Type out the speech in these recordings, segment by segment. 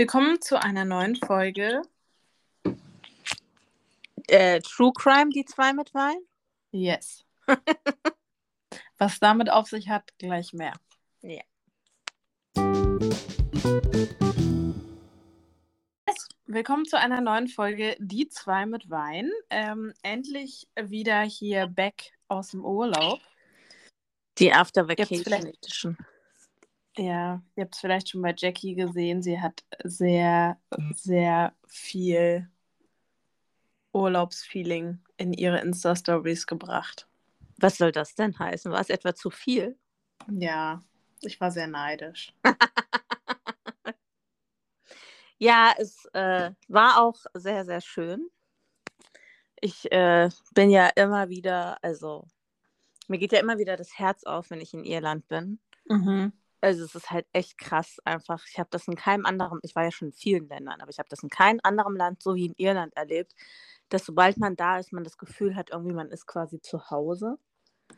Willkommen zu einer neuen Folge. Äh, True Crime, die zwei mit Wein? Yes. Was damit auf sich hat, gleich mehr. Ja. Yes. Willkommen zu einer neuen Folge Die zwei mit Wein. Ähm, endlich wieder hier back aus dem Urlaub. Die After Vacation Edition. Ja, ihr habt es vielleicht schon bei Jackie gesehen. Sie hat sehr, sehr viel Urlaubsfeeling in ihre Insta-Stories gebracht. Was soll das denn heißen? War es etwa zu viel? Ja, ich war sehr neidisch. Ja, es äh, war auch sehr, sehr schön. Ich äh, bin ja immer wieder, also mir geht ja immer wieder das Herz auf, wenn ich in Irland bin. Mhm. Also es ist halt echt krass einfach. Ich habe das in keinem anderen, ich war ja schon in vielen Ländern, aber ich habe das in keinem anderen Land so wie in Irland erlebt, dass sobald man da ist, man das Gefühl hat, irgendwie man ist quasi zu Hause.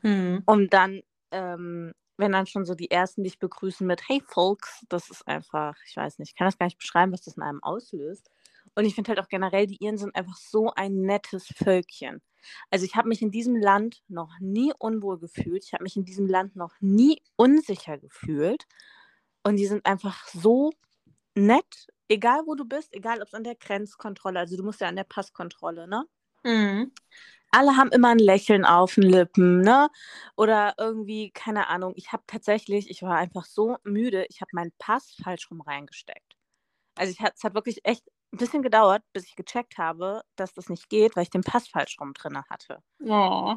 Mhm. Und dann, ähm, wenn dann schon so die Ersten dich begrüßen mit Hey Folks, das ist einfach, ich weiß nicht, ich kann das gar nicht beschreiben, was das in einem auslöst. Und ich finde halt auch generell, die Iren sind einfach so ein nettes Völkchen. Also ich habe mich in diesem Land noch nie unwohl gefühlt. Ich habe mich in diesem Land noch nie unsicher gefühlt. Und die sind einfach so nett, egal wo du bist, egal ob es an der Grenzkontrolle, also du musst ja an der Passkontrolle, ne? Mhm. alle haben immer ein Lächeln auf den Lippen, ne? Oder irgendwie, keine Ahnung. Ich habe tatsächlich, ich war einfach so müde, ich habe meinen Pass falsch rum reingesteckt. Also ich, es hat wirklich echt ein bisschen gedauert, bis ich gecheckt habe, dass das nicht geht, weil ich den Pass falsch rum drin hatte. Oh.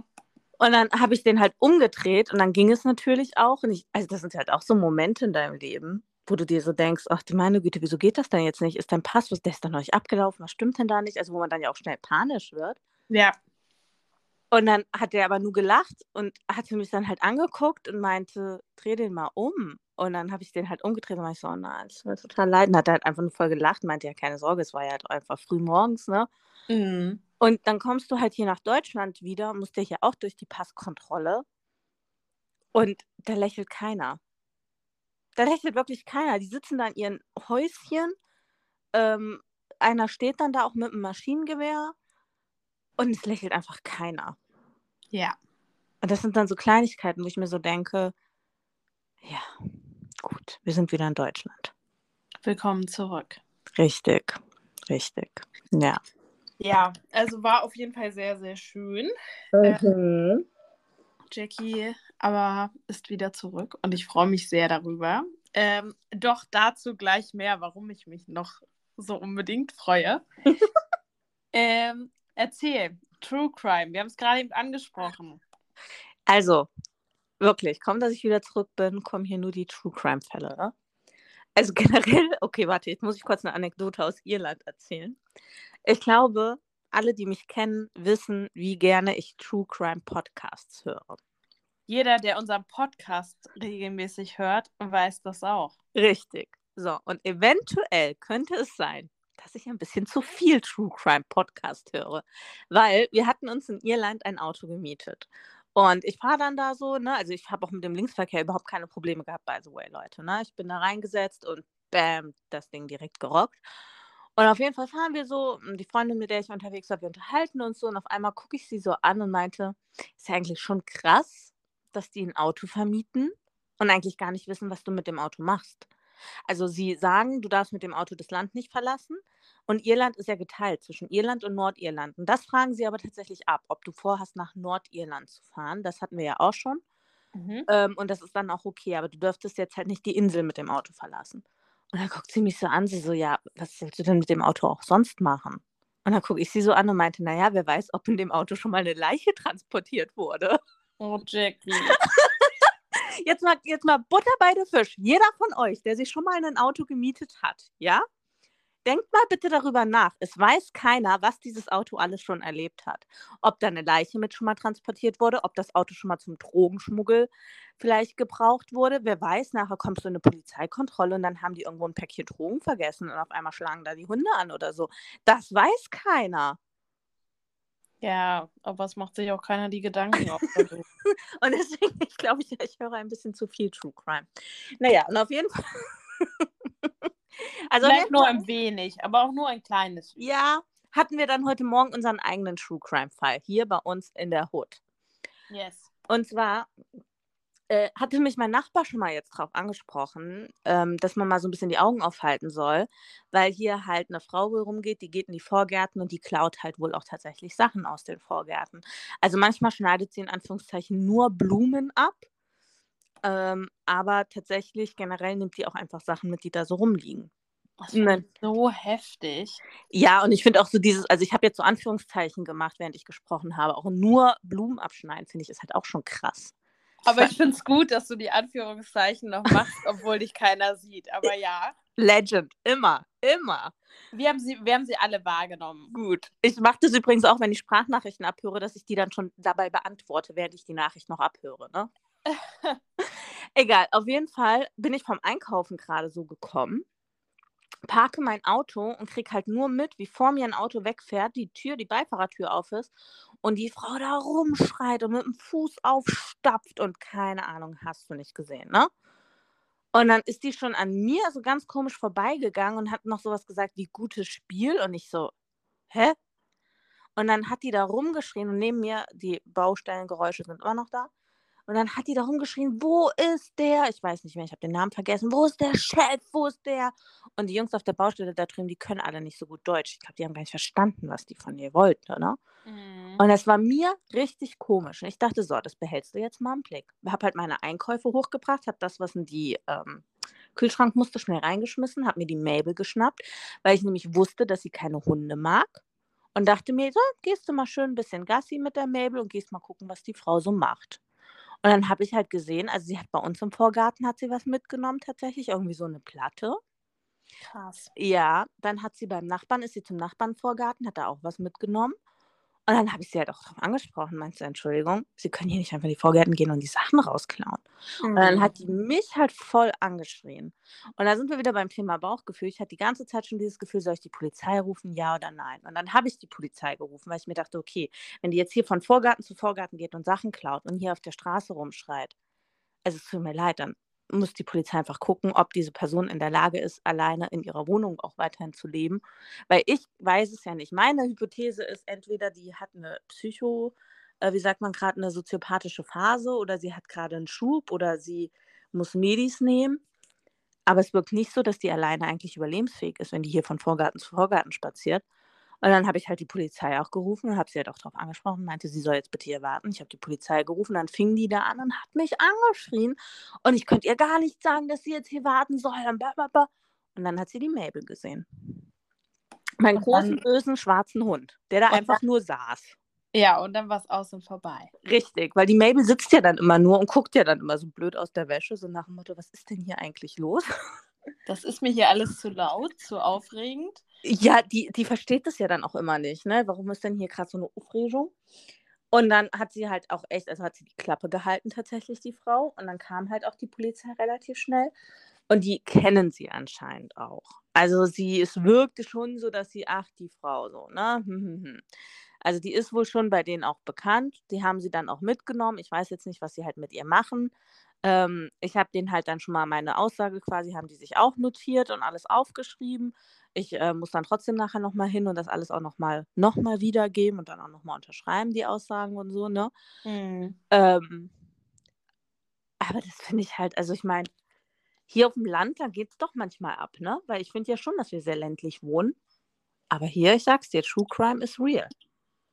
Und dann habe ich den halt umgedreht und dann ging es natürlich auch. Und ich, also das sind halt auch so Momente in deinem Leben, wo du dir so denkst, ach du meine Güte, wieso geht das denn jetzt nicht? Ist dein Pass, der ist doch noch nicht abgelaufen, was stimmt denn da nicht? Also wo man dann ja auch schnell panisch wird. Ja. Und dann hat er aber nur gelacht und hatte mich dann halt angeguckt und meinte, dreh den mal um. Und dann habe ich den halt umgedreht und ich so, oh nein, das tut mir total leid. Und hat er halt einfach nur voll gelacht, meinte ja, keine Sorge, es war ja halt einfach früh morgens, ne? Mhm. Und dann kommst du halt hier nach Deutschland wieder, musst ja hier auch durch die Passkontrolle. Und da lächelt keiner. Da lächelt wirklich keiner. Die sitzen da in ihren Häuschen. Ähm, einer steht dann da auch mit einem Maschinengewehr. Und es lächelt einfach keiner. Ja. Und das sind dann so Kleinigkeiten, wo ich mir so denke, ja, gut, wir sind wieder in Deutschland. Willkommen zurück. Richtig, richtig. Ja. Ja, also war auf jeden Fall sehr, sehr schön. Jackie aber ist wieder zurück und ich freue mich sehr darüber. Ähm, doch dazu gleich mehr, warum ich mich noch so unbedingt freue. ähm, erzähl, True Crime, wir haben es gerade eben angesprochen. Also, wirklich, kaum, dass ich wieder zurück bin, kommen hier nur die True Crime-Fälle. Ne? Also generell, okay, warte, jetzt muss ich kurz eine Anekdote aus Irland erzählen. Ich glaube, alle, die mich kennen, wissen, wie gerne ich True Crime Podcasts höre. Jeder, der unseren Podcast regelmäßig hört, weiß das auch. Richtig. So, und eventuell könnte es sein, dass ich ein bisschen zu viel True Crime Podcast höre, weil wir hatten uns in Irland ein Auto gemietet. Und ich fahre dann da so, ne, also ich habe auch mit dem Linksverkehr überhaupt keine Probleme gehabt, by the way, Leute, ne. Ich bin da reingesetzt und bam, das Ding direkt gerockt. Und auf jeden Fall fahren wir so, die Freundin, mit der ich unterwegs war, wir unterhalten uns so und auf einmal gucke ich sie so an und meinte, ist ja eigentlich schon krass, dass die ein Auto vermieten und eigentlich gar nicht wissen, was du mit dem Auto machst. Also sie sagen, du darfst mit dem Auto das Land nicht verlassen. Und Irland ist ja geteilt zwischen Irland und Nordirland. Und das fragen sie aber tatsächlich ab, ob du vorhast, nach Nordirland zu fahren. Das hatten wir ja auch schon. Mhm. Ähm, und das ist dann auch okay, aber du dürftest jetzt halt nicht die Insel mit dem Auto verlassen. Und dann guckt sie mich so an, sie so, ja, was willst du denn mit dem Auto auch sonst machen? Und dann gucke ich sie so an und meinte, naja, wer weiß, ob in dem Auto schon mal eine Leiche transportiert wurde. Oh, Jackie. Jetzt mal, jetzt mal Butter bei der Fisch. Jeder von euch, der sich schon mal ein Auto gemietet hat, ja? Denkt mal bitte darüber nach. Es weiß keiner, was dieses Auto alles schon erlebt hat. Ob da eine Leiche mit schon mal transportiert wurde, ob das Auto schon mal zum Drogenschmuggel vielleicht gebraucht wurde. Wer weiß, nachher kommst du in eine Polizeikontrolle und dann haben die irgendwo ein Päckchen Drogen vergessen und auf einmal schlagen da die Hunde an oder so. Das weiß keiner. Ja, aber es macht sich auch keiner die Gedanken auf. Also, Und deswegen, ich glaube, ich, ich höre ein bisschen zu viel True Crime. Naja, und auf jeden Fall Also Vielleicht nur ein wenig, aber auch nur ein kleines. ja, hatten wir dann heute Morgen unseren eigenen True Crime Fall hier bei uns in der Hood. Yes. Und zwar äh, hatte mich mein Nachbar schon mal jetzt drauf angesprochen, ähm, dass man mal so ein bisschen die Augen aufhalten soll, weil hier halt eine Frau wohl rumgeht, die geht in die Vorgärten und die klaut halt wohl auch tatsächlich Sachen aus den Vorgärten. Also manchmal schneidet sie in Anführungszeichen nur Blumen ab, ähm, aber tatsächlich generell nimmt die auch einfach Sachen mit, die da so rumliegen. Das ist so heftig. Ja, und ich finde auch so dieses, also ich habe jetzt so Anführungszeichen gemacht, während ich gesprochen habe, auch nur Blumen abschneiden, finde ich, ist halt auch schon krass. Aber ich finde es gut, dass du die Anführungszeichen noch machst, obwohl dich keiner sieht. Aber ja, Legend, immer, immer. wir haben sie, wir haben sie alle wahrgenommen. Gut. Ich mache das übrigens auch, wenn ich Sprachnachrichten abhöre, dass ich die dann schon dabei beantworte, während ich die Nachricht noch abhöre. Ne? Egal, auf jeden Fall bin ich vom Einkaufen gerade so gekommen, parke mein Auto und krieg halt nur mit, wie vor mir ein Auto wegfährt, die Tür, die Beifahrertür auf ist und die Frau da rumschreit und mit dem Fuß aufstapft und keine Ahnung, hast du nicht gesehen, ne? Und dann ist die schon an mir so ganz komisch vorbeigegangen und hat noch sowas gesagt wie gutes Spiel und ich so, hä? Und dann hat die da rumgeschrien und neben mir, die Baustellengeräusche sind immer noch da. Und dann hat die da rumgeschrien, wo ist der? Ich weiß nicht mehr, ich habe den Namen vergessen. Wo ist der Chef? Wo ist der? Und die Jungs auf der Baustelle da drüben, die können alle nicht so gut Deutsch. Ich glaube, die haben gar nicht verstanden, was die von ihr wollten, ne? Mhm. Und das war mir richtig komisch. Und ich dachte, so, das behältst du jetzt mal im Blick. Habe halt meine Einkäufe hochgebracht, habe das, was in die ähm, Kühlschrank musste, schnell reingeschmissen, habe mir die Mabel geschnappt, weil ich nämlich wusste, dass sie keine Hunde mag. Und dachte mir, so, gehst du mal schön ein bisschen Gassi mit der Mabel und gehst mal gucken, was die Frau so macht. Und dann habe ich halt gesehen, also sie hat bei uns im Vorgarten hat sie was mitgenommen, tatsächlich, irgendwie so eine Platte. Krass. Ja, dann hat sie beim Nachbarn, ist sie zum Nachbarn Vorgarten, hat da auch was mitgenommen. Und dann habe ich sie halt auch drauf angesprochen, meinst du, Entschuldigung, sie können hier nicht einfach in die Vorgärten gehen und die Sachen rausklauen. Und dann hat die mich halt voll angeschrien. Und da sind wir wieder beim Thema Bauchgefühl. Ich hatte die ganze Zeit schon dieses Gefühl, soll ich die Polizei rufen, ja oder nein? Und dann habe ich die Polizei gerufen, weil ich mir dachte, okay, wenn die jetzt hier von Vorgarten zu Vorgarten geht und Sachen klaut und hier auf der Straße rumschreit, also es tut mir leid, dann muss die Polizei einfach gucken, ob diese Person in der Lage ist, alleine in ihrer Wohnung auch weiterhin zu leben. Weil ich weiß es ja nicht. Meine Hypothese ist, entweder die hat eine Psycho, äh, wie sagt man gerade, eine soziopathische Phase oder sie hat gerade einen Schub oder sie muss Medis nehmen. Aber es wirkt nicht so, dass die alleine eigentlich überlebensfähig ist, wenn die hier von Vorgarten zu Vorgarten spaziert. Und dann habe ich halt die Polizei auch gerufen und habe sie halt auch darauf angesprochen, meinte, sie soll jetzt bitte hier warten. Ich habe die Polizei gerufen, dann fing die da an und hat mich angeschrien. Und ich könnte ihr gar nicht sagen, dass sie jetzt hier warten soll. Und, blablabla. und dann hat sie die Mabel gesehen. Meinen großen, bösen, schwarzen Hund, der da einfach nur saß. Ja, und dann war es aus und vorbei. Richtig, weil die Mabel sitzt ja dann immer nur und guckt ja dann immer so blöd aus der Wäsche, so nach dem Motto, was ist denn hier eigentlich los? Das ist mir hier alles zu laut, zu aufregend. Ja, die, die versteht das ja dann auch immer nicht, ne? Warum ist denn hier gerade so eine Aufregung? Und dann hat sie halt auch echt, also hat sie die Klappe gehalten tatsächlich, die Frau. Und dann kam halt auch die Polizei relativ schnell. Und die kennen sie anscheinend auch. Also sie, es wirkte schon so, dass sie, ach, die Frau so, ne? Hm, hm, hm. Also die ist wohl schon bei denen auch bekannt. Die haben sie dann auch mitgenommen. Ich weiß jetzt nicht, was sie halt mit ihr machen. Ähm, ich habe denen halt dann schon mal meine Aussage quasi, haben die sich auch notiert und alles aufgeschrieben. Ich äh, muss dann trotzdem nachher nochmal hin und das alles auch nochmal noch mal wiedergeben und dann auch nochmal unterschreiben, die Aussagen und so, ne? Mhm. Ähm, aber das finde ich halt, also ich meine, hier auf dem Land, da geht es doch manchmal ab, ne? Weil ich finde ja schon, dass wir sehr ländlich wohnen. Aber hier, ich sag's dir, True Crime is real.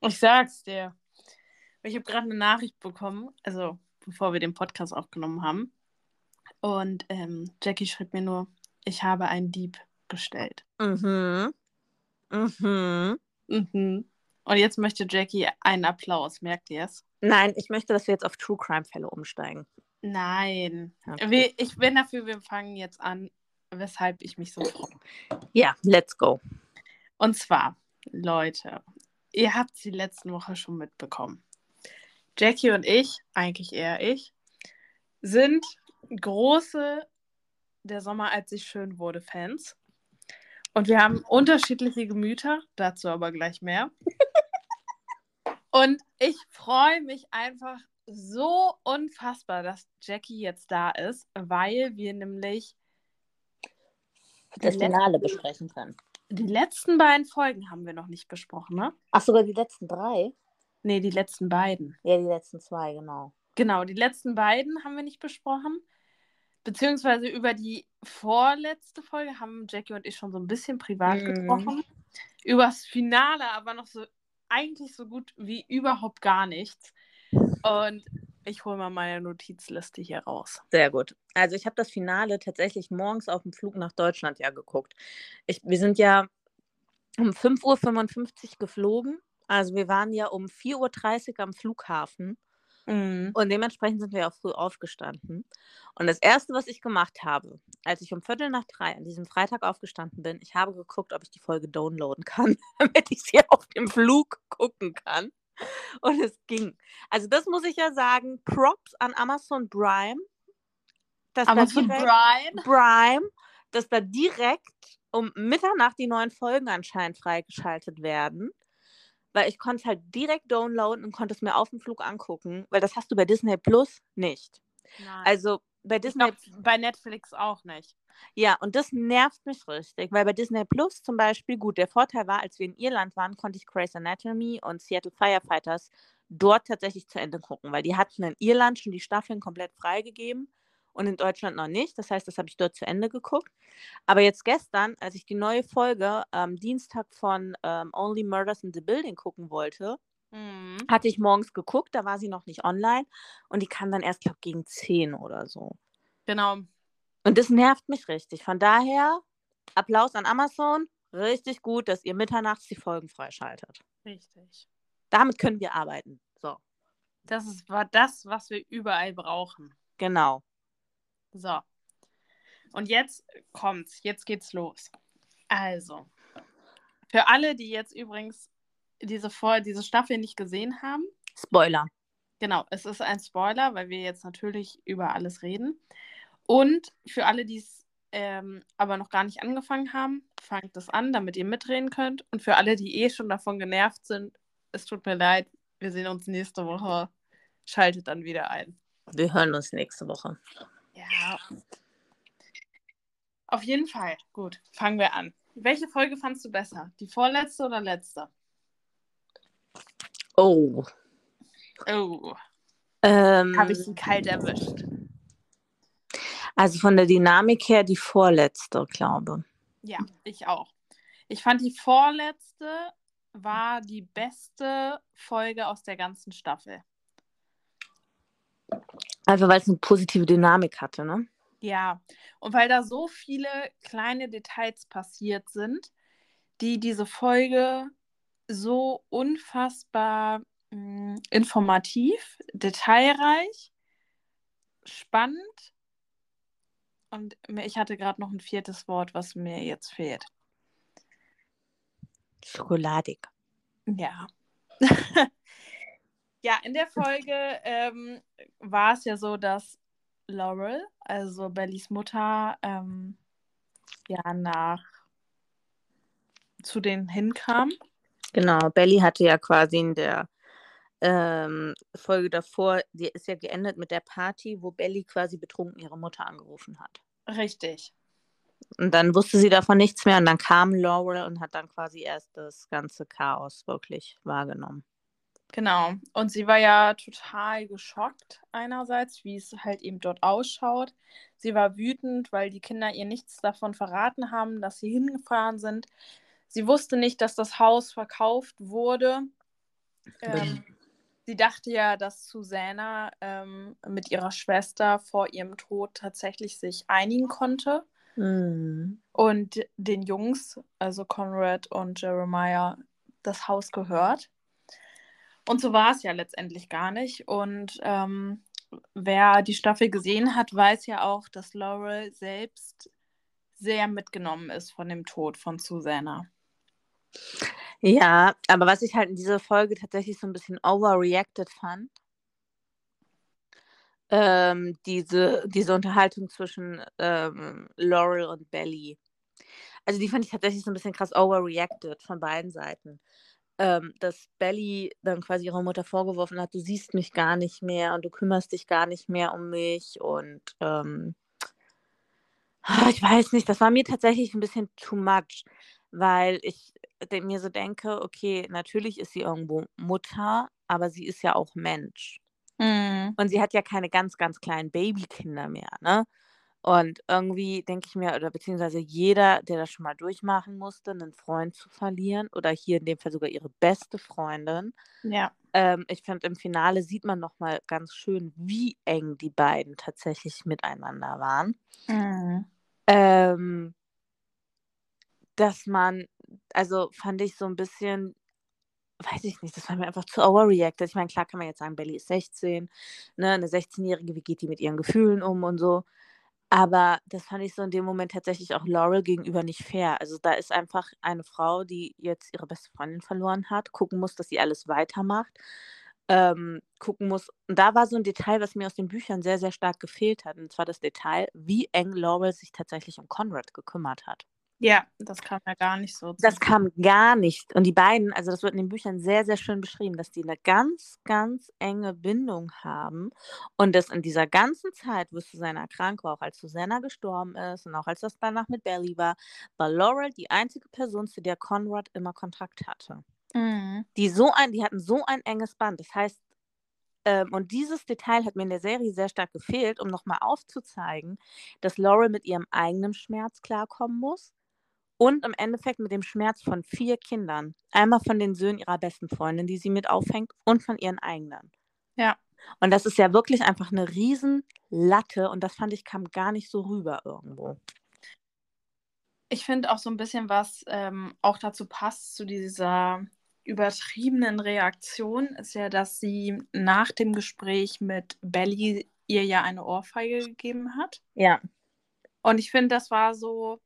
Ich sag's dir. Ich habe gerade eine Nachricht bekommen, also bevor wir den Podcast aufgenommen haben. Und ähm, Jackie schrieb mir nur, ich habe einen Dieb gestellt. Mhm. Mhm. Mhm. Und jetzt möchte Jackie einen Applaus, merkt ihr es? Nein, ich möchte, dass wir jetzt auf True Crime-Fälle umsteigen. Nein. Okay. Ich bin dafür, wir fangen jetzt an, weshalb ich mich so freue. Ja, let's go. Und zwar, Leute, ihr habt sie letzten Woche schon mitbekommen. Jackie und ich, eigentlich eher ich, sind große Der Sommer, als ich schön wurde, Fans. Und wir haben unterschiedliche Gemüter, dazu aber gleich mehr. Und ich freue mich einfach so unfassbar, dass Jackie jetzt da ist, weil wir nämlich das Finale besprechen können. Die letzten beiden Folgen haben wir noch nicht besprochen, ne? Ach, sogar die letzten drei? Nee, die letzten beiden. Ja, die letzten zwei, genau. Genau, die letzten beiden haben wir nicht besprochen. Beziehungsweise über die vorletzte Folge haben Jackie und ich schon so ein bisschen privat Mhm. gesprochen. Über das Finale aber noch so eigentlich so gut wie überhaupt gar nichts. Und ich hole mal meine Notizliste hier raus. Sehr gut. Also ich habe das Finale tatsächlich morgens auf dem Flug nach Deutschland ja geguckt. Ich, wir sind ja um 5.55 Uhr geflogen. Also wir waren ja um 4.30 Uhr am Flughafen. Mhm. Und dementsprechend sind wir auch früh aufgestanden. Und das Erste, was ich gemacht habe, als ich um Viertel nach drei an diesem Freitag aufgestanden bin, ich habe geguckt, ob ich die Folge downloaden kann, damit ich sie auf dem Flug gucken kann. Und es ging. Also das muss ich ja sagen, Props an Amazon Prime. Dass da Amazon direkt- Prime. Prime, dass da direkt um Mitternacht die neuen Folgen anscheinend freigeschaltet werden. Weil ich konnte es halt direkt downloaden und konnte es mir auf dem Flug angucken, weil das hast du bei Disney Plus nicht. Nein. Also bei Disney, glaub, bei Netflix auch nicht. ja, und das nervt mich richtig, weil bei Disney Plus zum Beispiel, gut, der Vorteil war, als wir in Irland waren, konnte ich Grey's Anatomy und Seattle Firefighters dort tatsächlich zu Ende gucken, weil die hatten in Irland schon die Staffeln komplett freigegeben und in Deutschland noch nicht. Das heißt, das habe ich dort zu Ende geguckt. Aber jetzt gestern, als ich die neue Folge am Dienstag von ähm, Only Murders in the Building gucken wollte, Mhm. hatte ich morgens geguckt, da war sie noch nicht online und die kam dann erst, glaube gegen 10 oder so. Genau. Und das nervt mich richtig. Von daher, Applaus an Amazon. Richtig gut, dass ihr mitternachts die Folgen freischaltet. Richtig. Damit können wir arbeiten. So, Das ist, war das, was wir überall brauchen. genau. So. Und jetzt kommt's. Jetzt geht's los. Also, für alle, die jetzt übrigens diese, Vor diese Staffel nicht gesehen haben, Spoiler. genau, es ist ein Spoiler, weil wir jetzt natürlich über alles reden. Und für alle, die es ähm, aber noch gar nicht angefangen haben, fangt es an, damit ihr mitreden könnt. Und für alle, die eh schon davon genervt sind, es tut mir leid, wir sehen uns nächste Woche. Schaltet dann wieder ein. Wir hören uns nächste Woche. Ja. Auf jeden Fall. Gut, fangen wir an. Welche Folge fandst du besser? Die vorletzte oder letzte? Oh. Oh, Ähm, habe ich sie kalt erwischt. also von der Dynamik her die vorletzte, glaube Ja, ich auch. Ich fand die vorletzte war die beste Folge aus der ganzen Staffel. Einfach weil es eine positive Dynamik hatte, ne? Ja, und weil da so viele kleine Details passiert sind, die diese Folge so unfassbar mh, informativ, detailreich, spannend und ich hatte gerade noch ein viertes Wort, was mir jetzt fehlt. Schokoladig. Ja. ja, in der Folge ähm, war es ja so, dass Laurel, also Bellys Mutter, ähm, ja nach zu denen hinkam. Genau, Belly hatte ja quasi in der ähm, Folge davor, die ist ja geendet mit der Party, wo Belly quasi betrunken ihre Mutter angerufen hat. Richtig. Und dann wusste sie davon nichts mehr und dann kam Laurel und hat dann quasi erst das ganze Chaos wirklich wahrgenommen. Genau. Und sie war ja total geschockt einerseits, wie es halt eben dort ausschaut. Sie war wütend, weil die Kinder ihr nichts davon verraten haben, dass sie hingefahren sind. Sie wusste nicht, dass das Haus verkauft wurde. Ähm, sie dachte ja, dass Susanna ähm, mit ihrer Schwester vor ihrem Tod tatsächlich sich einigen konnte Mhm. und den Jungs, also Conrad und Jeremiah, das Haus gehört. Und so war es ja letztendlich gar nicht. Und ähm, wer die Staffel gesehen hat, weiß ja auch, dass Laurel selbst sehr mitgenommen ist von dem Tod von Susanna. Ja, aber was ich halt in dieser Folge tatsächlich so ein bisschen overreacted fand, ähm, diese, diese Unterhaltung zwischen ähm, Laurel und Belly. Also die fand ich tatsächlich so ein bisschen krass overreacted von beiden Seiten. Ähm, dass Belly dann quasi ihrer Mutter vorgeworfen hat, du siehst mich gar nicht mehr und du kümmerst dich gar nicht mehr um mich und ähm, Ah, ich weiß nicht, das war mir tatsächlich ein bisschen too much, weil ich mir so denke, okay, natürlich ist sie irgendwo Mutter, aber sie ist ja auch Mensch. Mhm. Und sie hat ja keine ganz, ganz kleinen Babykinder mehr, ne? Und irgendwie denke ich mir, oder beziehungsweise jeder, der das schon mal durchmachen musste, einen Freund zu verlieren oder hier in dem Fall sogar ihre beste Freundin. Ja. Ähm, ich finde, im Finale sieht man nochmal ganz schön, wie eng die beiden tatsächlich miteinander waren. Mhm. Ähm, dass man, also fand ich so ein bisschen, weiß ich nicht, das war mir einfach zu overreacted. Ich meine, klar kann man jetzt sagen, Belly ist 16, ne, eine 16-Jährige, wie geht die mit ihren Gefühlen um und so. Aber das fand ich so in dem Moment tatsächlich auch Laurel gegenüber nicht fair. Also da ist einfach eine Frau, die jetzt ihre beste Freundin verloren hat, gucken muss, dass sie alles weitermacht, ähm, gucken muss. Und da war so ein Detail, was mir aus den Büchern sehr, sehr stark gefehlt hat. Und zwar das Detail, wie eng Laurel sich tatsächlich um Conrad gekümmert hat. Ja, das kam ja gar nicht so. Das kam gar nicht. Und die beiden, also das wird in den Büchern sehr, sehr schön beschrieben, dass die eine ganz, ganz enge Bindung haben. Und dass in dieser ganzen Zeit, wo Susanna krank war, auch als Susanna gestorben ist und auch als das danach mit Belly war, war Laurel die einzige Person, zu der Conrad immer Kontakt hatte. Mhm. Die so ein, die hatten so ein enges Band. Das heißt, ähm, und dieses Detail hat mir in der Serie sehr stark gefehlt, um nochmal aufzuzeigen, dass Laurel mit ihrem eigenen Schmerz klarkommen muss und im Endeffekt mit dem Schmerz von vier Kindern. Einmal von den Söhnen ihrer besten Freundin, die sie mit aufhängt, und von ihren eigenen. Ja. Und das ist ja wirklich einfach eine Riesenlatte und das fand ich kam gar nicht so rüber irgendwo. Ich finde auch so ein bisschen, was ähm, auch dazu passt, zu dieser übertriebenen Reaktion, ist ja, dass sie nach dem Gespräch mit Belly ihr ja eine Ohrfeige gegeben hat. Ja. Und ich finde, das war so,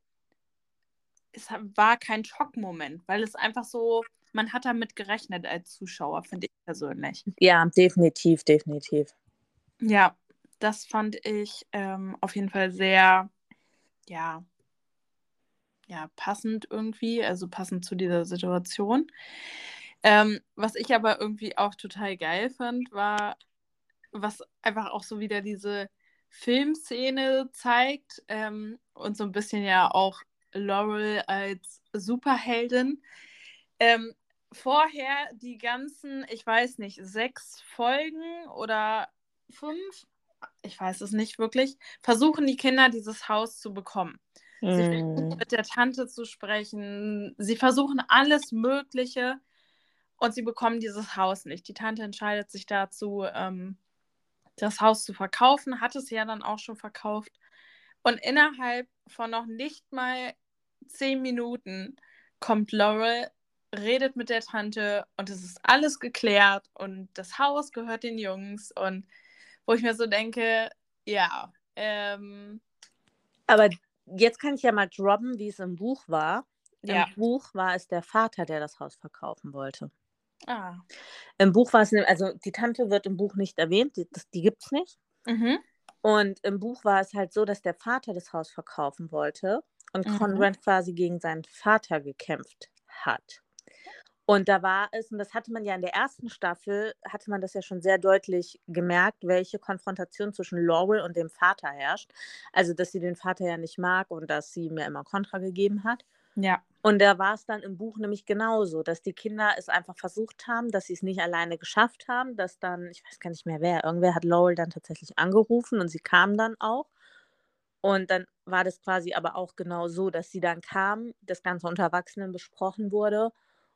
es war kein Schockmoment, weil es einfach so, man hat damit gerechnet als Zuschauer, finde ich persönlich. Ja, definitiv, definitiv. Ja, das fand ich ähm, auf jeden Fall sehr, ja, ja, passend irgendwie, also passend zu dieser Situation. Ähm, was ich aber irgendwie auch total geil fand, war, was einfach auch so wieder diese Filmszene zeigt ähm, und so ein bisschen ja auch Laurel als Superheldin. Ähm, vorher die ganzen, ich weiß nicht, sechs Folgen oder fünf, ich weiß es nicht wirklich, versuchen die Kinder dieses Haus zu bekommen. Mm. Sie versuchen mit der Tante zu sprechen, sie versuchen alles Mögliche und sie bekommen dieses Haus nicht. Die Tante entscheidet sich dazu, ähm, das Haus zu verkaufen, hat es ja dann auch schon verkauft. Und innerhalb von noch nicht mal zehn Minuten kommt Laurel, redet mit der Tante und es ist alles geklärt und das Haus gehört den Jungs und wo ich mir so denke, ja. Ähm, Aber jetzt kann ich ja mal droppen, wie es im Buch war. Im ja. Buch war es der Vater, der das Haus verkaufen wollte. Ah. Im Buch war es, also die Tante wird im Buch nicht erwähnt, die, die gibt es nicht. Mhm. Und im Buch war es halt so, dass der Vater das Haus verkaufen wollte und mhm. Conrad quasi gegen seinen Vater gekämpft hat. Und da war es, und das hatte man ja in der ersten Staffel, hatte man das ja schon sehr deutlich gemerkt, welche Konfrontation zwischen Laurel und dem Vater herrscht. Also, dass sie den Vater ja nicht mag und dass sie mir immer Kontra gegeben hat. Ja. Und da war es dann im Buch nämlich genauso, dass die Kinder es einfach versucht haben, dass sie es nicht alleine geschafft haben, dass dann, ich weiß gar nicht mehr wer, irgendwer hat Laurel dann tatsächlich angerufen und sie kam dann auch. Und dann war das quasi aber auch genau so, dass sie dann kam, das Ganze unter Erwachsenen besprochen wurde.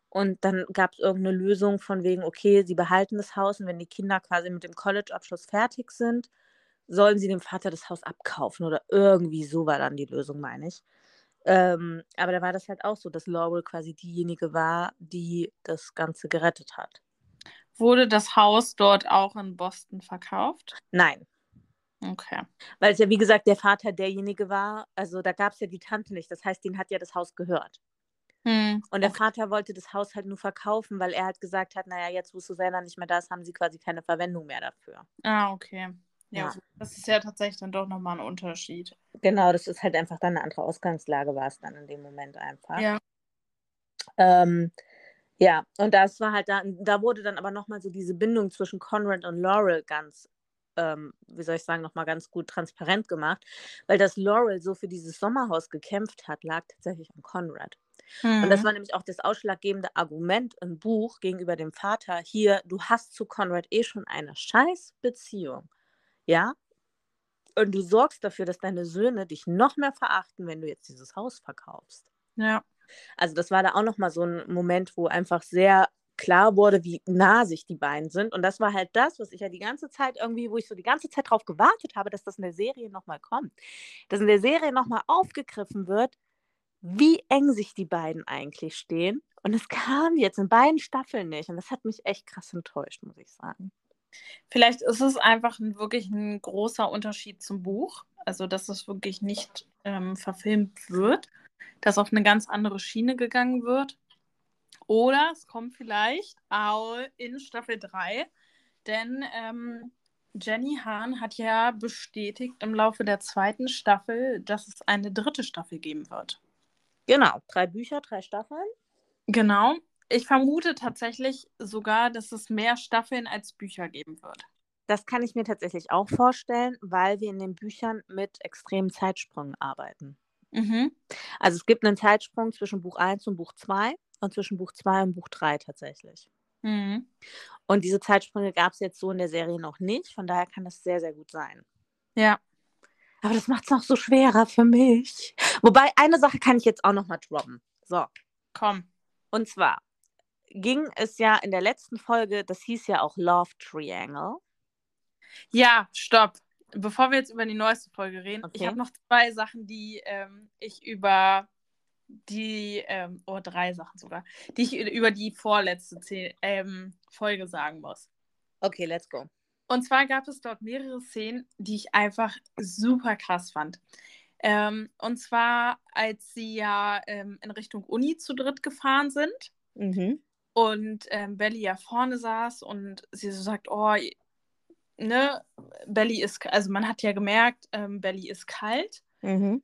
Und dann gab es irgendeine Lösung von wegen, okay, sie behalten das Haus und wenn die Kinder quasi mit dem College-Abschluss fertig sind, sollen sie dem Vater das Haus abkaufen oder irgendwie so war dann die Lösung, meine ich. Ähm, aber da war das halt auch so, dass Laurel quasi diejenige war, die das Ganze gerettet hat. Wurde das Haus dort auch in Boston verkauft? Nein. Okay. Weil es ja, wie gesagt, der Vater derjenige war, also da gab es ja die Tante nicht. Das heißt, denen hat ja das Haus gehört. Hm, und der okay. Vater wollte das Haus halt nur verkaufen, weil er halt gesagt hat, naja, jetzt wo Susanna nicht mehr da ist, haben sie quasi keine Verwendung mehr dafür. Ah, okay. Ja, ja. das ist ja tatsächlich dann doch nochmal ein Unterschied. Genau, das ist halt einfach dann eine andere Ausgangslage, war es dann in dem Moment einfach. Ja. Ähm, ja, und das war halt da, da wurde dann aber nochmal so diese Bindung zwischen Conrad und Laurel ganz ähm, wie soll ich sagen, nochmal ganz gut transparent gemacht, weil dass Laurel so für dieses Sommerhaus gekämpft hat, lag tatsächlich an Conrad. Mhm. Und das mhm. war nämlich auch das ausschlaggebende Argument im Buch gegenüber dem Vater. Hier, du hast zu Conrad eh schon eine Scheißbeziehung. Ja? Und du sorgst dafür, dass deine Söhne dich noch mehr verachten, wenn du jetzt dieses Haus verkaufst. Ja. Also das war da auch nochmal so ein Moment, wo einfach sehr klar wurde, wie nah sich die beiden sind. Und das war halt das, was ich ja die ganze Zeit irgendwie, wo ich so die ganze Zeit drauf gewartet habe, dass das in der Serie nochmal kommt. Dass in der Serie nochmal aufgegriffen wird, wie eng sich die beiden eigentlich stehen. Und es kam jetzt in beiden Staffeln nicht. Und das hat mich echt krass enttäuscht, muss ich sagen. Vielleicht ist es einfach ein, wirklich ein großer Unterschied zum Buch. Also, dass es wirklich nicht ähm, verfilmt wird, dass auf eine ganz andere Schiene gegangen wird. Oder es kommt vielleicht auch in Staffel 3, denn ähm, Jenny Hahn hat ja bestätigt im Laufe der zweiten Staffel, dass es eine dritte Staffel geben wird. Genau, drei Bücher, drei Staffeln. Genau. Ich vermute tatsächlich sogar, dass es mehr Staffeln als Bücher geben wird. Das kann ich mir tatsächlich auch vorstellen, weil wir in den Büchern mit extremen Zeitsprüngen arbeiten. Mhm. Also es gibt einen Zeitsprung zwischen Buch 1 und Buch 2 und zwischen Buch 2 und Buch 3 tatsächlich. Mhm. Und diese Zeitsprünge gab es jetzt so in der Serie noch nicht, von daher kann das sehr, sehr gut sein. Ja. Aber das macht es noch so schwerer für mich. Wobei, eine Sache kann ich jetzt auch noch mal droppen. So. Komm. Und zwar ging es ja in der letzten Folge, das hieß ja auch Love Triangle. Ja, stopp. Bevor wir jetzt über die neueste Folge reden, okay. ich habe noch zwei Sachen, die ähm, ich über die, ähm, oh, drei Sachen sogar, die ich über die vorletzte Zäh ähm, Folge sagen muss. Okay, let's go. Und zwar gab es dort mehrere Szenen, die ich einfach super krass fand. Ähm, und zwar, als sie ja ähm, in Richtung Uni zu dritt gefahren sind mhm. und ähm, Belly ja vorne saß und sie so sagt, oh, ne, Belly ist, also man hat ja gemerkt, ähm, Belly ist kalt. Mhm.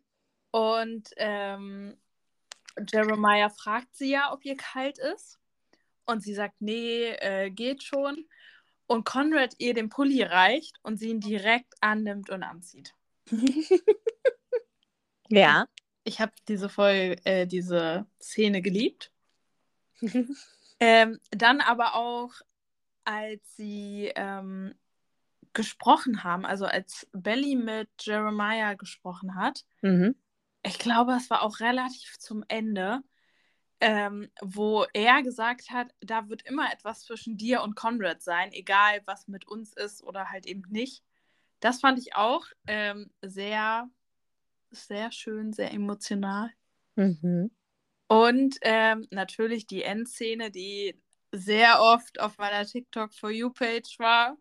Und ähm, Jeremiah fragt sie ja, ob ihr kalt ist. Und sie sagt, nee, äh, geht schon und Conrad ihr den Pulli reicht und sie ihn direkt annimmt und anzieht. ja. Ich habe diese Folge, äh, diese Szene geliebt. ähm, dann aber auch, als sie ähm, gesprochen haben, also als Belly mit Jeremiah gesprochen hat. Mhm. Ich glaube, es war auch relativ zum Ende ähm, wo er gesagt hat, da wird immer etwas zwischen dir und Conrad sein, egal was mit uns ist oder halt eben nicht. Das fand ich auch ähm, sehr, sehr schön, sehr emotional. Mhm. Und ähm, natürlich die Endszene, die sehr oft auf meiner TikTok for You Page war.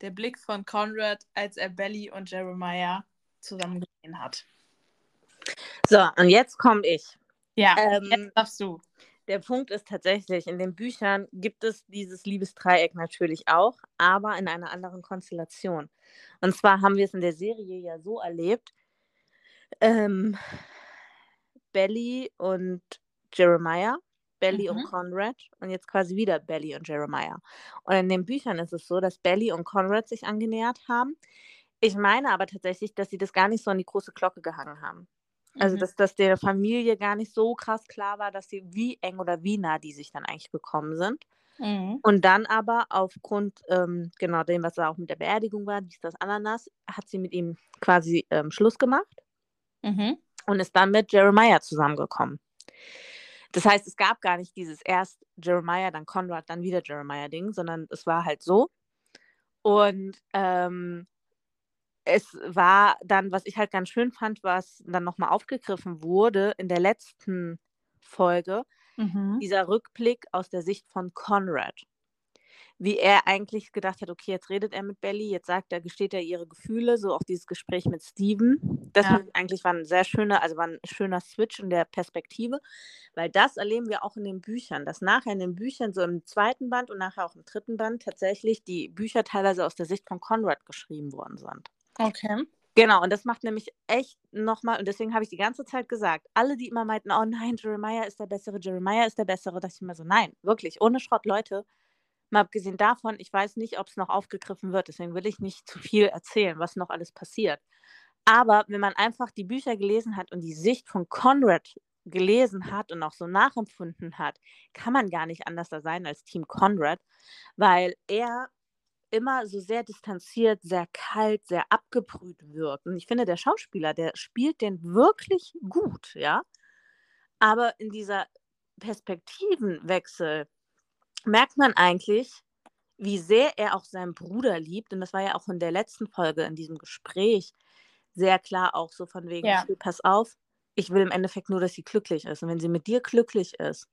Der Blick von Conrad, als er Belly und Jeremiah zusammen gesehen hat. So, und jetzt komme ich. Ja, ähm, jetzt darfst du. Der Punkt ist tatsächlich, in den Büchern gibt es dieses Liebesdreieck natürlich auch, aber in einer anderen Konstellation. Und zwar haben wir es in der Serie ja so erlebt, ähm, Belly und Jeremiah, Belly mhm. und Conrad und jetzt quasi wieder Belly und Jeremiah. Und in den Büchern ist es so, dass Belly und Conrad sich angenähert haben. Ich meine aber tatsächlich, dass sie das gar nicht so an die große Glocke gehangen haben. Also, mhm. dass das der Familie gar nicht so krass klar war, dass sie wie eng oder wie nah die sich dann eigentlich gekommen sind. Mhm. Und dann aber aufgrund, ähm, genau dem, was da auch mit der Beerdigung war, dies, das, Ananas, hat sie mit ihm quasi ähm, Schluss gemacht mhm. und ist dann mit Jeremiah zusammengekommen. Das heißt, es gab gar nicht dieses erst Jeremiah, dann Conrad, dann wieder Jeremiah-Ding, sondern es war halt so. Und ähm, es war dann, was ich halt ganz schön fand, was dann nochmal aufgegriffen wurde in der letzten Folge, mhm. dieser Rückblick aus der Sicht von Conrad. Wie er eigentlich gedacht hat, okay, jetzt redet er mit Belly, jetzt sagt er, gesteht er ihre Gefühle, so auch dieses Gespräch mit Steven. Das ja. eigentlich war ein sehr schöner, also war ein schöner Switch in der Perspektive, weil das erleben wir auch in den Büchern, dass nachher in den Büchern, so im zweiten Band und nachher auch im dritten Band, tatsächlich die Bücher teilweise aus der Sicht von Conrad geschrieben worden sind. Okay. Genau, und das macht nämlich echt nochmal, und deswegen habe ich die ganze Zeit gesagt, alle, die immer meinten, oh nein, Jeremiah ist der Bessere, Jeremiah ist der Bessere, dachte ich immer so, nein, wirklich, ohne Schrott, Leute, Mal abgesehen davon, ich weiß nicht, ob es noch aufgegriffen wird, deswegen will ich nicht zu viel erzählen, was noch alles passiert. Aber wenn man einfach die Bücher gelesen hat und die Sicht von Conrad gelesen hat und auch so nachempfunden hat, kann man gar nicht anders da sein als Team Conrad, weil er immer so sehr distanziert, sehr kalt, sehr abgebrüht wirkt. Und ich finde, der Schauspieler, der spielt den wirklich gut, ja. Aber in dieser Perspektivenwechsel merkt man eigentlich, wie sehr er auch seinen Bruder liebt. Und das war ja auch in der letzten Folge, in diesem Gespräch, sehr klar auch so von wegen, Ja. pass auf, ich will im Endeffekt nur, dass sie glücklich ist. Und wenn sie mit dir glücklich ist,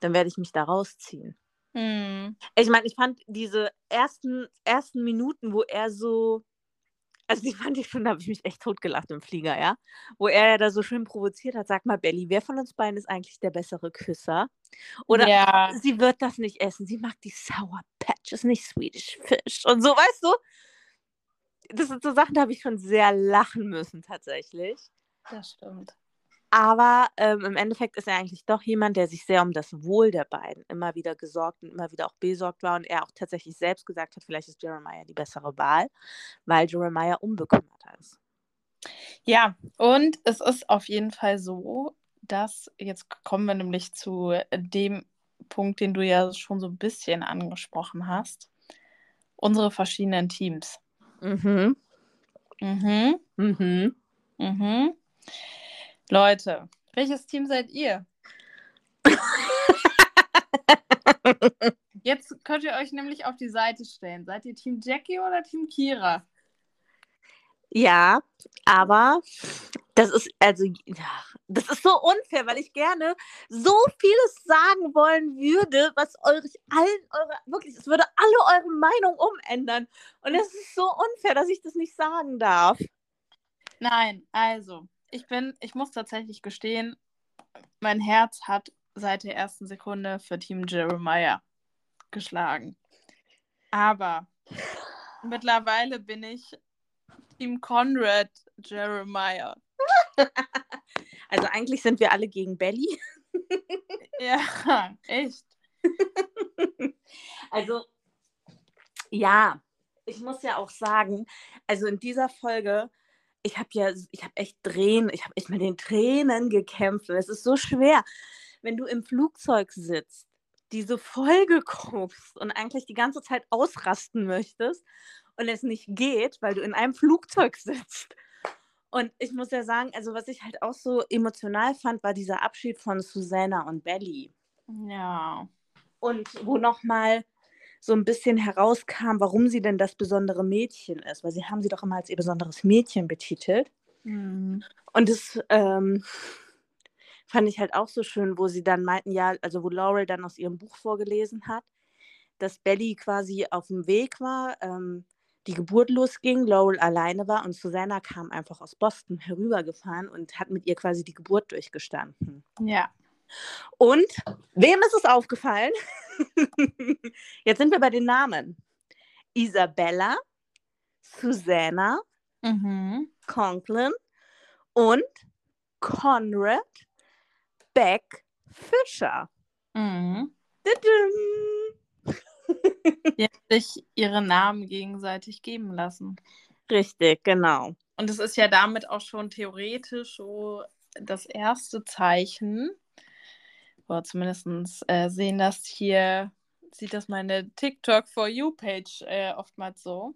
dann werde ich mich da rausziehen. Mhm. Ich meine, ich fand diese ersten, ersten Minuten, wo er so, also die fand ich schon, da habe ich mich echt totgelacht im Flieger, ja. Wo er ja da so schön provoziert hat, sag mal, Belly, wer von uns beiden ist eigentlich der bessere Küsser? Oder ja, sie wird das nicht essen, sie mag die Sour Patches, nicht Swedish Fish und so, weißt du? Das sind so Sachen, da habe ich schon sehr lachen müssen tatsächlich. das stimmt. Aber ähm, im Endeffekt ist er eigentlich doch jemand, der sich sehr um das Wohl der beiden immer wieder gesorgt und immer wieder auch besorgt war und er auch tatsächlich selbst gesagt hat, vielleicht ist Jeremiah die bessere Wahl, weil Jeremiah unbekümmerter ist. Ja, und es ist auf jeden Fall so, dass, jetzt kommen wir nämlich zu dem Punkt, den du ja schon so ein bisschen angesprochen hast, unsere verschiedenen Teams. Mhm. Mhm, Mhm. mhm. Leute, welches Team seid ihr? Jetzt könnt ihr euch nämlich auf die Seite stellen. Seid ihr Team Jackie oder Team Kira? Ja, aber das ist also das ist so unfair, weil ich gerne so vieles sagen wollen würde, was euch allen eure wirklich, es würde alle eure Meinung umändern und es ist so unfair, dass ich das nicht sagen darf. Nein, also, ich bin, ich muss tatsächlich gestehen, mein Herz hat seit der ersten Sekunde für Team Jeremiah geschlagen. Aber mittlerweile bin ich Team Conrad Jeremiah. Also eigentlich sind wir alle gegen Belly. Ja, echt. Also ja, ich muss ja auch sagen, also in dieser Folge, ich habe ja, ich habe echt Tränen, ich habe echt mit den Tränen gekämpft. Und es ist so schwer, wenn du im Flugzeug sitzt, diese Folge guckst und eigentlich die ganze Zeit ausrasten möchtest und es nicht geht, weil du in einem Flugzeug sitzt. Und ich muss ja sagen, also was ich halt auch so emotional fand, war dieser Abschied von Susanna und Belly Ja. und wo nochmal so ein bisschen herauskam, warum sie denn das besondere Mädchen ist, weil sie haben sie doch immer als ihr besonderes Mädchen betitelt. Mhm. Und das ähm, fand ich halt auch so schön, wo sie dann meinten, ja, also wo Laurel dann aus ihrem Buch vorgelesen hat, dass Belly quasi auf dem Weg war, ähm, die Geburt losging, Laurel alleine war und Susanna kam einfach aus Boston herübergefahren und hat mit ihr quasi die Geburt durchgestanden. Ja. Und wem ist es aufgefallen? Jetzt sind wir bei den Namen. Isabella, Susanna, Mhm. Conklin und Conrad Beck Fischer. Mhm. Die haben sich ihre Namen gegenseitig geben lassen. Richtig, genau. Und es ist ja damit auch schon theoretisch so das erste Zeichen, oder zumindest äh, sehen das hier, sieht das meine TikTok for You Page äh, oftmals so,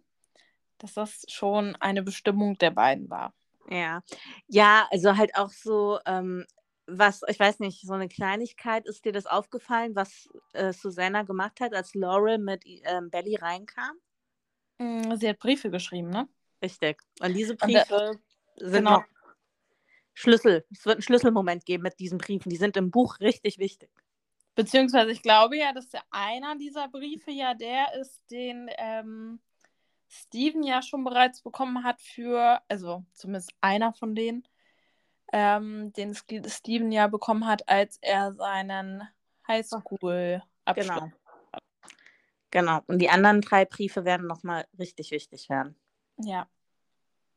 dass das schon eine Bestimmung der beiden war. Ja. Ja, also halt auch so, ähm, was, ich weiß nicht, so eine Kleinigkeit, ist dir das aufgefallen, was äh, Susanna gemacht hat, als Laurel mit ähm, Belly reinkam? Mm, Sie hat Briefe geschrieben, ne? Richtig. Und diese Und da- Briefe sind genau. noch Schlüssel. Es wird einen Schlüsselmoment geben mit diesen Briefen. Die sind im Buch richtig wichtig. Beziehungsweise ich glaube ja, dass der einer dieser Briefe ja der ist, den ähm, Steven ja schon bereits bekommen hat für, also zumindest einer von denen, ähm, den Steven ja bekommen hat, als er seinen Highschool-Abschluss. Genau. Genau. Und die anderen drei Briefe werden nochmal richtig wichtig werden. Ja.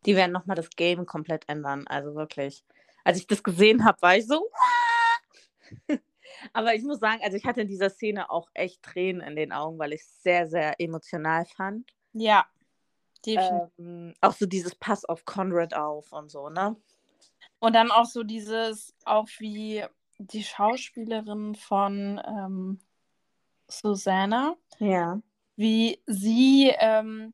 Die werden nochmal das Game komplett ändern. Also wirklich. Als ich das gesehen habe, war ich so. Aber ich muss sagen, also ich hatte in dieser Szene auch echt Tränen in den Augen, weil ich es sehr, sehr emotional fand. Ja. Ähm, auch so dieses Pass auf Conrad auf und so, ne? Und dann auch so dieses, auch wie die Schauspielerin von ähm, Susanna, Ja. wie sie ähm,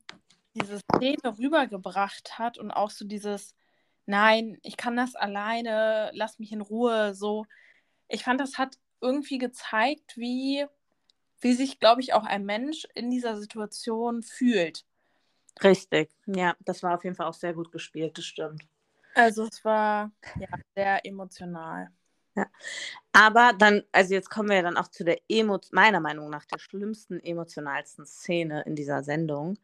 diese Szene rübergebracht hat und auch so dieses, nein, ich kann das alleine, lass mich in Ruhe, so. Ich fand, das hat irgendwie gezeigt, wie, wie sich, glaube ich, auch ein Mensch in dieser Situation fühlt. Richtig. Ja, das war auf jeden Fall auch sehr gut gespielt, das stimmt. Also es war ja sehr emotional. Aber dann, also jetzt kommen wir ja dann auch zu der Emo meiner Meinung nach der schlimmsten, emotionalsten Szene in dieser Sendung.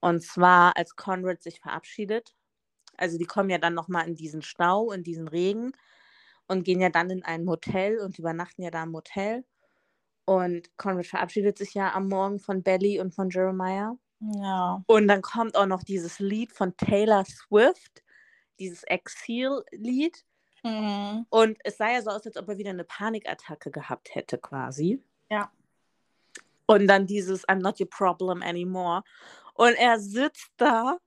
Und zwar, als Conrad sich verabschiedet. Also die kommen ja dann nochmal in diesen Stau, in diesen Regen und gehen ja dann in ein Motel und übernachten ja da im Motel. Und Conrad verabschiedet sich ja am Morgen von Belly und von Jeremiah. Ja. Und dann kommt auch noch dieses Lied von Taylor Swift, dieses Exil-Lied. Mhm. Und es sah ja so aus, als ob er wieder eine Panikattacke gehabt hätte, quasi. Ja. Und dann dieses I'm not your problem anymore. Und er sitzt da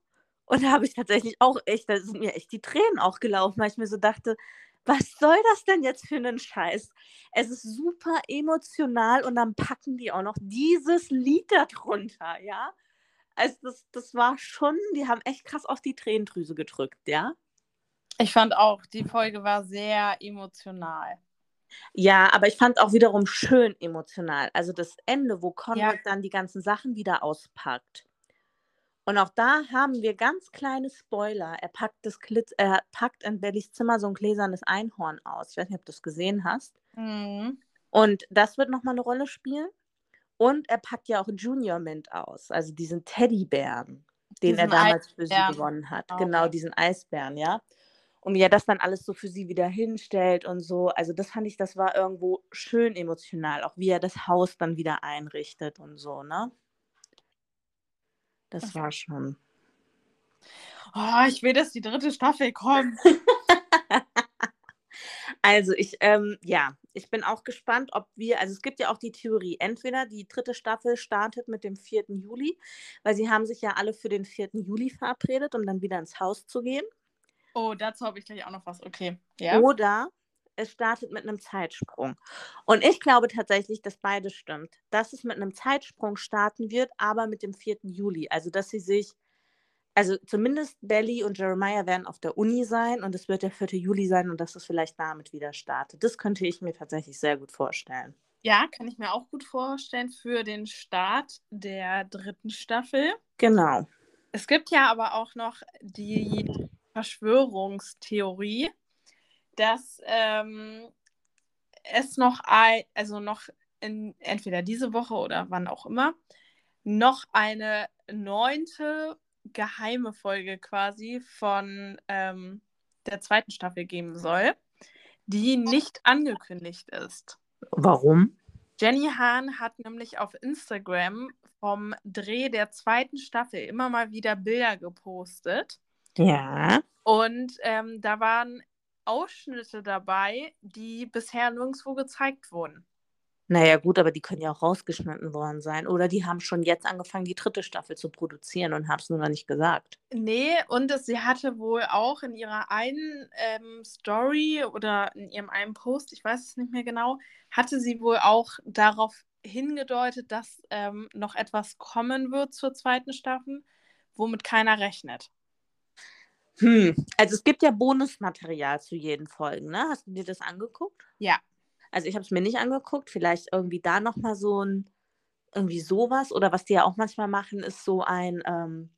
und da habe ich tatsächlich auch echt, da sind mir echt die Tränen auch gelaufen, weil ich mir so dachte, was soll das denn jetzt für einen Scheiß? Es ist super emotional und dann packen die auch noch dieses Lied darunter, ja? Also das, das war schon, die haben echt krass auf die Tränendrüse gedrückt, ja? Ich fand auch, die Folge war sehr emotional. Ja, aber ich fand auch wiederum schön emotional. Also das Ende, wo Conrad dann die ganzen Sachen wieder auspackt. Und auch da haben wir ganz kleine Spoiler. Er packt, das Klitz, er packt in Bellys Zimmer so ein gläsernes Einhorn aus. Ich weiß nicht, ob du das gesehen hast. Mhm. Und das wird nochmal eine Rolle spielen. Und er packt ja auch Junior Mint aus, also diesen Teddybären, den er Diesen damals für sie Eisbären. gewonnen hat. Genau. Genau, diesen Eisbären, ja. Und wie er das dann alles so für sie wieder hinstellt und so. Also das fand ich, das war irgendwo schön emotional, auch wie er das Haus dann wieder einrichtet und so, ne? Das war schon. Oh, ich will, dass die dritte Staffel kommt. Also ich, ähm, ja, ich bin auch gespannt, ob wir, also es gibt ja auch die Theorie, entweder die dritte Staffel startet mit dem 4. Juli, weil sie haben sich ja alle für den 4. Juli verabredet, um dann wieder ins Haus zu gehen. Oh, dazu habe ich gleich auch noch was. Okay. Ja. Oder es startet mit einem Zeitsprung. Und ich glaube tatsächlich, dass beides stimmt. Dass es mit einem Zeitsprung starten wird, aber mit dem 4. Juli. Also, dass sie sich, also zumindest Belly und Jeremiah werden auf der Uni sein und es wird der 4. Juli sein und dass es vielleicht damit wieder startet. Das könnte ich mir tatsächlich sehr gut vorstellen. Ja, kann ich mir auch gut vorstellen für den Start der dritten Staffel. Genau. Es gibt ja aber auch noch die Verschwörungstheorie, dass ähm, es noch ein, also noch in entweder diese Woche oder wann auch immer, noch eine neunte geheime Folge quasi von ähm, der zweiten Staffel geben soll, die nicht angekündigt ist. Warum? Jenny Hahn hat nämlich auf Instagram vom Dreh der zweiten Staffel immer mal wieder Bilder gepostet. Ja. Und ähm, da waren Ausschnitte dabei, die bisher nirgendwo gezeigt wurden. Naja, gut, aber die können ja auch rausgeschnitten worden sein. Oder die haben schon jetzt angefangen, die dritte Staffel zu produzieren und haben es nur noch nicht gesagt. Nee, und es, sie hatte wohl auch in ihrer einen ähm, Story oder in ihrem einen Post, ich weiß es nicht mehr genau, hatte sie wohl auch darauf hingedeutet, dass ähm, noch etwas kommen wird zur zweiten Staffel, womit keiner rechnet. Hm, also es gibt ja Bonusmaterial zu jeden Folgen, ne? Hast du dir das angeguckt? Ja. Also ich habe es mir nicht angeguckt, vielleicht irgendwie da nochmal so ein, irgendwie sowas. Oder was die ja auch manchmal machen, ist so ein, ähm,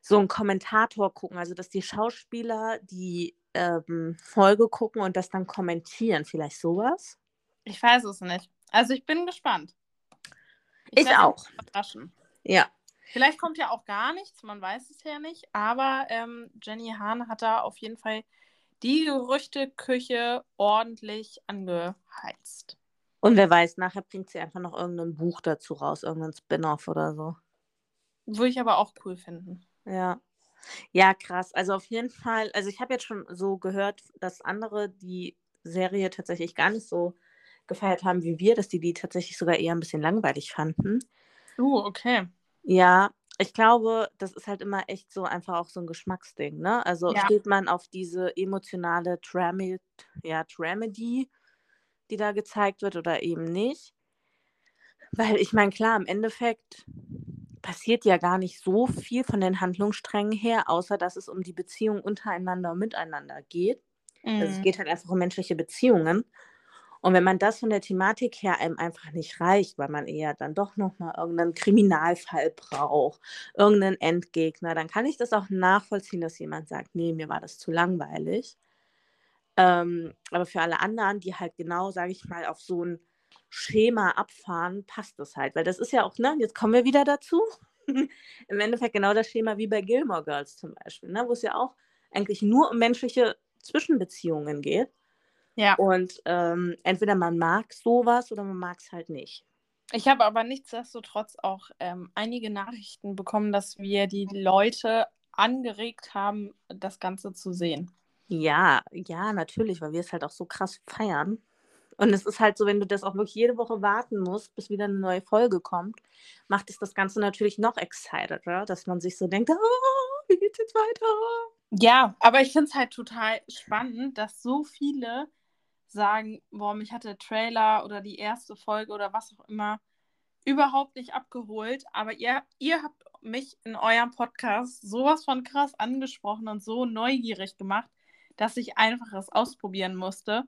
so ein Kommentator gucken. Also dass die Schauspieler die ähm, Folge gucken und das dann kommentieren. Vielleicht sowas? Ich weiß es nicht. Also ich bin gespannt. Ich mich auch. Überraschen. Ja. Vielleicht kommt ja auch gar nichts, man weiß es ja nicht. Aber ähm, Jenny Hahn hat da auf jeden Fall die Gerüchteküche ordentlich angeheizt. Und wer weiß, nachher bringt sie einfach noch irgendein Buch dazu raus, irgendein Spin-off oder so. Würde ich aber auch cool finden. Ja. Ja, krass. Also auf jeden Fall, also ich habe jetzt schon so gehört, dass andere die Serie tatsächlich gar nicht so gefeiert haben wie wir, dass die die tatsächlich sogar eher ein bisschen langweilig fanden. Uh, okay. Ja, ich glaube, das ist halt immer echt so einfach auch so ein Geschmacksding, ne? Also Ja. steht man auf diese emotionale Dramedy, ja, Dramedy, die da gezeigt wird oder eben nicht. Weil ich meine, klar, im Endeffekt passiert ja gar nicht so viel von den Handlungssträngen her, außer dass es um die Beziehung untereinander und miteinander geht. Also es Mhm. geht halt einfach um menschliche Beziehungen. Und wenn man das von der Thematik her einem einfach nicht reicht, weil man eher dann doch nochmal irgendeinen Kriminalfall braucht, irgendeinen Endgegner, dann kann ich das auch nachvollziehen, dass jemand sagt, nee, mir war das zu langweilig. Ähm, aber für alle anderen, die halt genau, sage ich mal, auf so ein Schema abfahren, passt das halt. Weil das ist ja auch, ne, jetzt kommen wir wieder dazu. Im Endeffekt genau das Schema wie bei Gilmore Girls zum Beispiel, ne, wo es ja auch eigentlich nur um menschliche Zwischenbeziehungen geht. Ja. Und ähm, entweder man mag sowas oder man mag es halt nicht. Ich habe aber nichtsdestotrotz auch ähm, einige Nachrichten bekommen, dass wir die Leute angeregt haben, das Ganze zu sehen. Ja, ja, natürlich, weil wir es halt auch so krass feiern. Und es ist halt so, wenn du das auch wirklich jede Woche warten musst, bis wieder eine neue Folge kommt, macht es das Ganze natürlich noch exciteder, dass man sich so denkt, oh, wie geht's jetzt weiter? Ja, aber ich finde es halt total spannend, dass so viele sagen, boah, mich hat der Trailer oder die erste Folge oder was auch immer überhaupt nicht abgeholt. Aber ihr, ihr habt mich in eurem Podcast sowas von krass angesprochen und so neugierig gemacht, dass ich einfach es ausprobieren musste.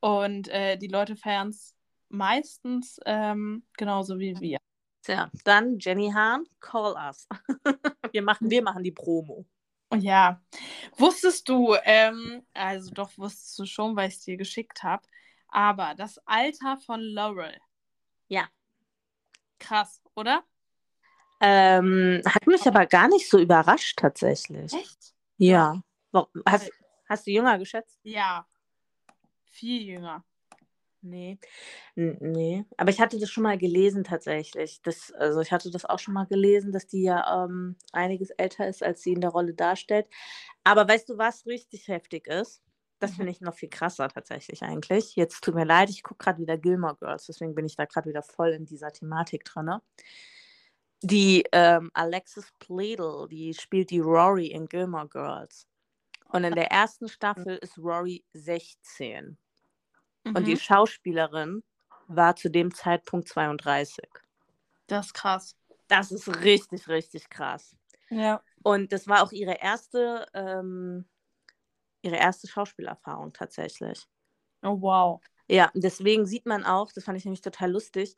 Und äh, die Leute feiern es meistens ähm, genauso wie wir. Tja, dann Jenny Hahn, call us. wir, machen, wir machen die Promo. Ja, wusstest du, ähm, also doch wusstest du schon, weil ich es dir geschickt habe, aber das Alter von Laurel. Ja. Krass, oder? Ähm, hat mich aber gar nicht so überrascht tatsächlich. Echt? Ja. Hast, hast du jünger geschätzt? Ja. Viel jünger. Nee. N nee. Aber ich hatte das schon mal gelesen tatsächlich. Das, also ich hatte das auch schon mal gelesen, dass die ja ähm, einiges älter ist, als sie in der Rolle darstellt. Aber weißt du, was richtig heftig ist? Das Mhm. finde ich noch viel krasser tatsächlich eigentlich. Jetzt tut mir leid, ich gucke gerade wieder Gilmore Girls, deswegen bin ich da gerade wieder voll in dieser Thematik drin. Die ähm, Alexis Pledel, die spielt die Rory in Gilmore Girls. Und in der ersten Staffel ist Rory 16. Und die Mhm. Schauspielerin war zu dem Zeitpunkt 32. Das ist krass. Das ist richtig, richtig krass. Ja. Und das war auch ihre erste, ähm, ihre erste Schauspielerfahrung tatsächlich. Oh, wow. Ja, deswegen sieht man auch, das fand ich nämlich total lustig,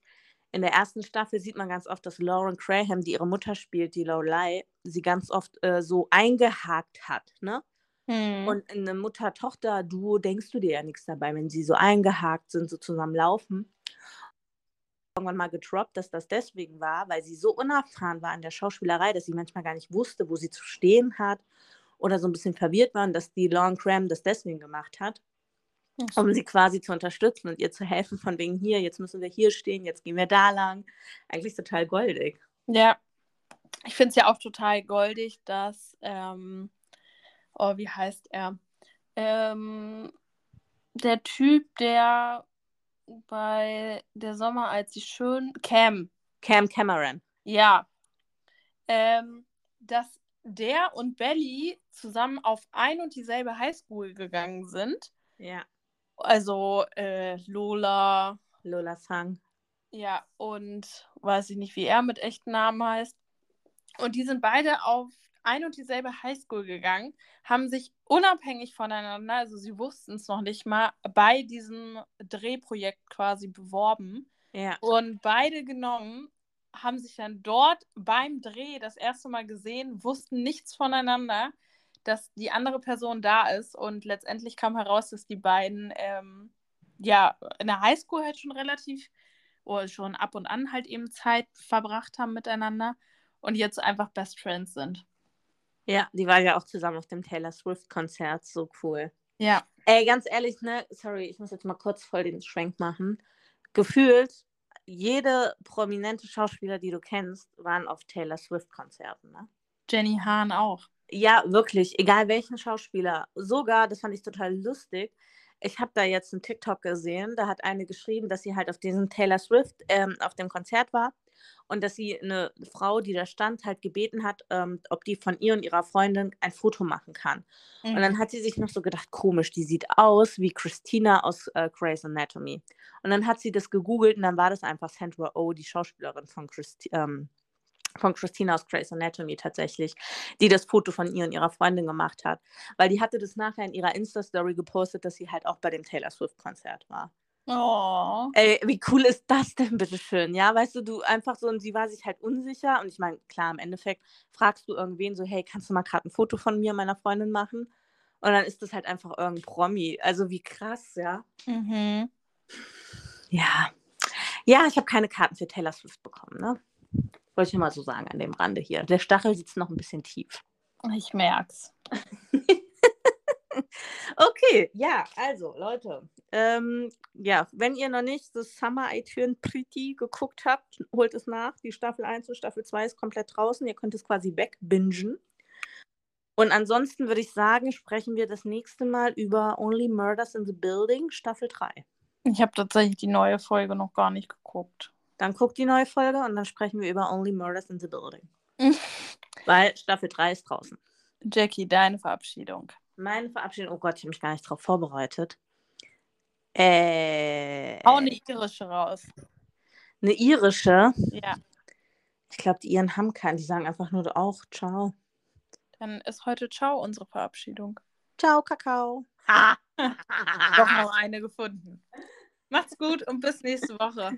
in der ersten Staffel sieht man ganz oft, dass Lauren Graham, die ihre Mutter spielt, die Lorelei, sie ganz oft äh, so eingehakt hat, ne? Hm. Und in einem Mutter-Tochter-Duo denkst du dir ja nichts dabei, wenn sie so eingehakt sind, so zusammen laufen. Irgendwann mal getroppt, dass das deswegen war, weil sie so unerfahren war in der Schauspielerei, dass sie manchmal gar nicht wusste, wo sie zu stehen hat oder so ein bisschen verwirrt war und dass die Lauren Graham das deswegen gemacht hat, um sie quasi zu unterstützen und ihr zu helfen, von wegen hier, jetzt müssen wir hier stehen, jetzt gehen wir da lang. Eigentlich total goldig. Ja. Ich finde es ja auch total goldig, dass, ähm, oh, wie heißt er? Ähm, der Typ, der bei Der Sommer, als sie schön, Cam, Cam Cameron. ja, ähm, dass der und Belly zusammen auf ein und dieselbe Highschool gegangen sind. Ja. Also äh, Lola, Lola Sang. ja, und weiß ich nicht, wie er mit echten Namen heißt. Und die sind beide auf ein und dieselbe Highschool gegangen, haben sich unabhängig voneinander, also sie wussten es noch nicht mal, bei diesem Drehprojekt quasi beworben Ja. und beide genommen, haben sich dann dort beim Dreh das erste Mal gesehen, wussten nichts voneinander, dass die andere Person da ist und letztendlich kam heraus, dass die beiden ähm, ja in der Highschool halt schon relativ oder schon ab und an halt eben Zeit verbracht haben miteinander und jetzt einfach Best Friends sind. Ja, die war ja auch zusammen auf dem Taylor Swift-Konzert. So cool. Ja. Ey, ganz ehrlich, ne, sorry, ich muss jetzt mal kurz voll den Schwenk machen. Gefühlt, jede prominente Schauspieler, die du kennst, waren auf Taylor Swift-Konzerten, ne? Jenny Hahn auch. Ja, wirklich, egal welchen Schauspieler. Sogar, das fand ich total lustig, ich habe da jetzt einen TikTok gesehen, da hat eine geschrieben, dass sie halt auf diesem Taylor Swift ähm, auf dem Konzert war und dass sie eine Frau, die da stand, halt gebeten hat, ähm, ob die von ihr und ihrer Freundin ein Foto machen kann. Mhm. Und dann mhm. hat sie sich noch so gedacht, komisch, die sieht aus wie Christina aus äh, Grey's Anatomy. Und dann hat sie das gegoogelt und dann war das einfach Sandra Oh, die Schauspielerin von Christi ähm, von Christina aus Grey's Anatomy tatsächlich, die das Foto von ihr und ihrer Freundin gemacht hat. Weil die hatte das nachher in ihrer Insta-Story gepostet, dass sie halt auch bei dem Taylor Swift-Konzert war. Oh. Ey, wie cool ist das denn, bitteschön? Ja, weißt du, du einfach so, und sie war sich halt unsicher. Und ich meine, klar, im Endeffekt fragst du irgendwen so, hey, kannst du mal gerade ein Foto von mir und meiner Freundin machen? Und dann ist das halt einfach irgendein Promi. Also wie krass, ja. Mhm. Ja. Ja, ich habe keine Karten für Taylor Swift bekommen, ne? Wollte ich mal so sagen an dem Rande hier. Der Stachel sitzt noch ein bisschen tief. Ich merk's. okay, ja, also Leute, ähm, ja, wenn ihr noch nicht das Summer Eturen Pretty geguckt habt, holt es nach. Die Staffel 1 und Staffel 2 ist komplett draußen. Ihr könnt es quasi wegbingen. Und ansonsten würde ich sagen, sprechen wir das nächste Mal über Only Murders in the Building, Staffel 3. Ich habe tatsächlich die neue Folge noch gar nicht geguckt. Dann guckt die neue Folge und dann sprechen wir über Only Murders in the Building. Weil Staffel 3 ist draußen. Jackie, deine Verabschiedung. Meine Verabschiedung, oh Gott, ich habe mich gar nicht darauf vorbereitet. Äh, Hau eine irische raus. Eine irische? Ja. Ich glaube, die Iren haben keinen. Die sagen einfach nur auch Ciao. Dann ist heute Ciao unsere Verabschiedung. Ciao, Kakao. Ha! Doch noch eine gefunden. Macht's gut und bis nächste Woche.